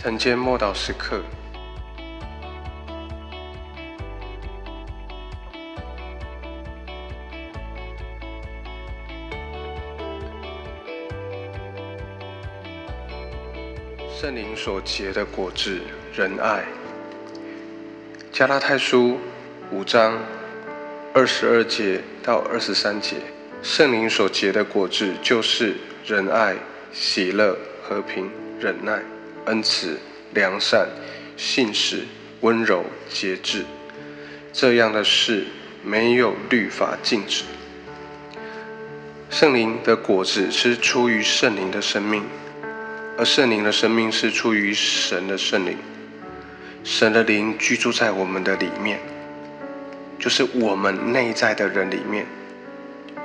晨间默祷时刻，圣灵所结的果子，仁爱。加拉太书五章二十二节到二十三节，圣灵所结的果子就是仁爱、喜乐、和平、忍耐。恩慈、良善、信实、温柔、节制，这样的事没有律法禁止。圣灵的果子是出于圣灵的生命，而圣灵的生命是出于神的圣灵。神的灵居住在我们的里面，就是我们内在的人里面，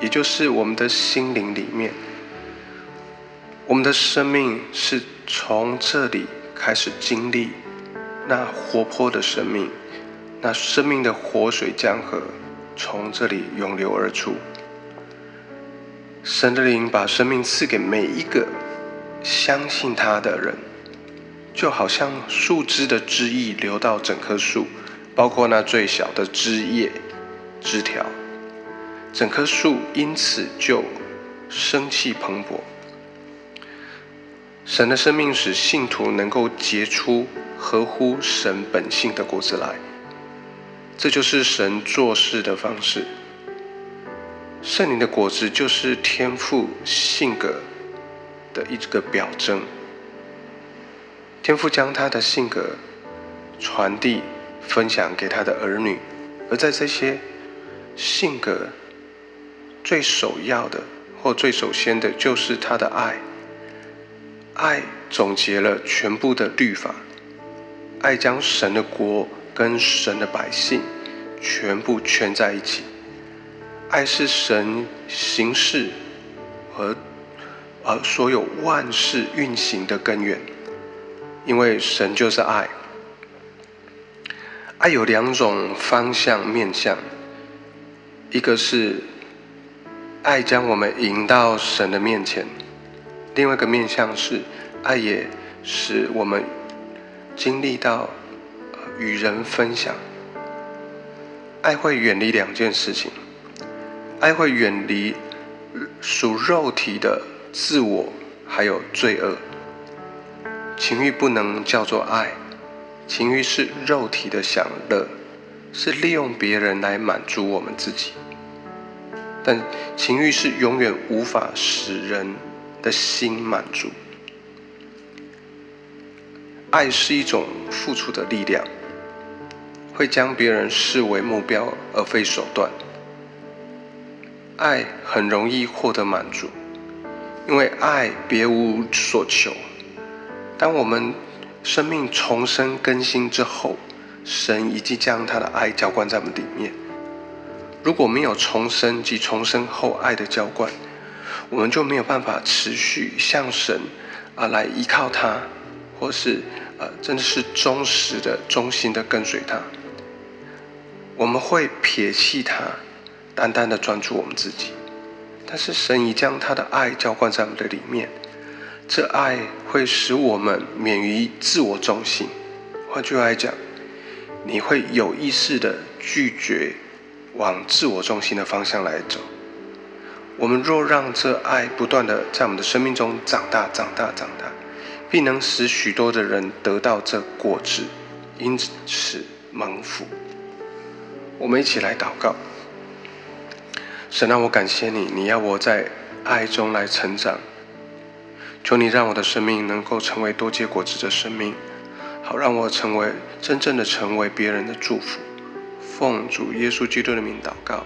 也就是我们的心灵里面。我们的生命是从这里开始经历那活泼的生命，那生命的活水江河从这里涌流而出。神的灵把生命赐给每一个相信他的人，就好像树枝的枝叶流到整棵树，包括那最小的枝叶、枝条，整棵树因此就生气蓬勃。神的生命使信徒能够结出合乎神本性的果子来，这就是神做事的方式。圣灵的果子就是天赋性格的一个表征。天赋将他的性格传递、分享给他的儿女，而在这些性格最首要的或最首先的，就是他的爱。爱总结了全部的律法，爱将神的国跟神的百姓全部圈在一起。爱是神行事和而所有万事运行的根源，因为神就是爱。爱有两种方向面向，一个是爱将我们引到神的面前。另外一个面向是，爱也使我们经历到与人分享。爱会远离两件事情，爱会远离属肉体的自我，还有罪恶。情欲不能叫做爱，情欲是肉体的享乐，是利用别人来满足我们自己。但情欲是永远无法使人。的心满足，爱是一种付出的力量，会将别人视为目标而非手段。爱很容易获得满足，因为爱别无所求。当我们生命重生更新之后，神已经将他的爱浇灌在我们里面。如果没有重生及重生后爱的浇灌，我们就没有办法持续向神啊来依靠他，或是呃真的是忠实的、忠心的跟随他。我们会撇弃他，单单的专注我们自己。但是神已将他的爱浇灌在我们的里面，这爱会使我们免于自我中心。换句话来讲，你会有意识的拒绝往自我中心的方向来走。我们若让这爱不断的在我们的生命中长大、长大、长大，必能使许多的人得到这果子，因此蒙福。我们一起来祷告：神啊，我感谢你，你要我在爱中来成长。求你让我的生命能够成为多结果子的生命，好让我成为真正的成为别人的祝福。奉主耶稣基督的名祷告。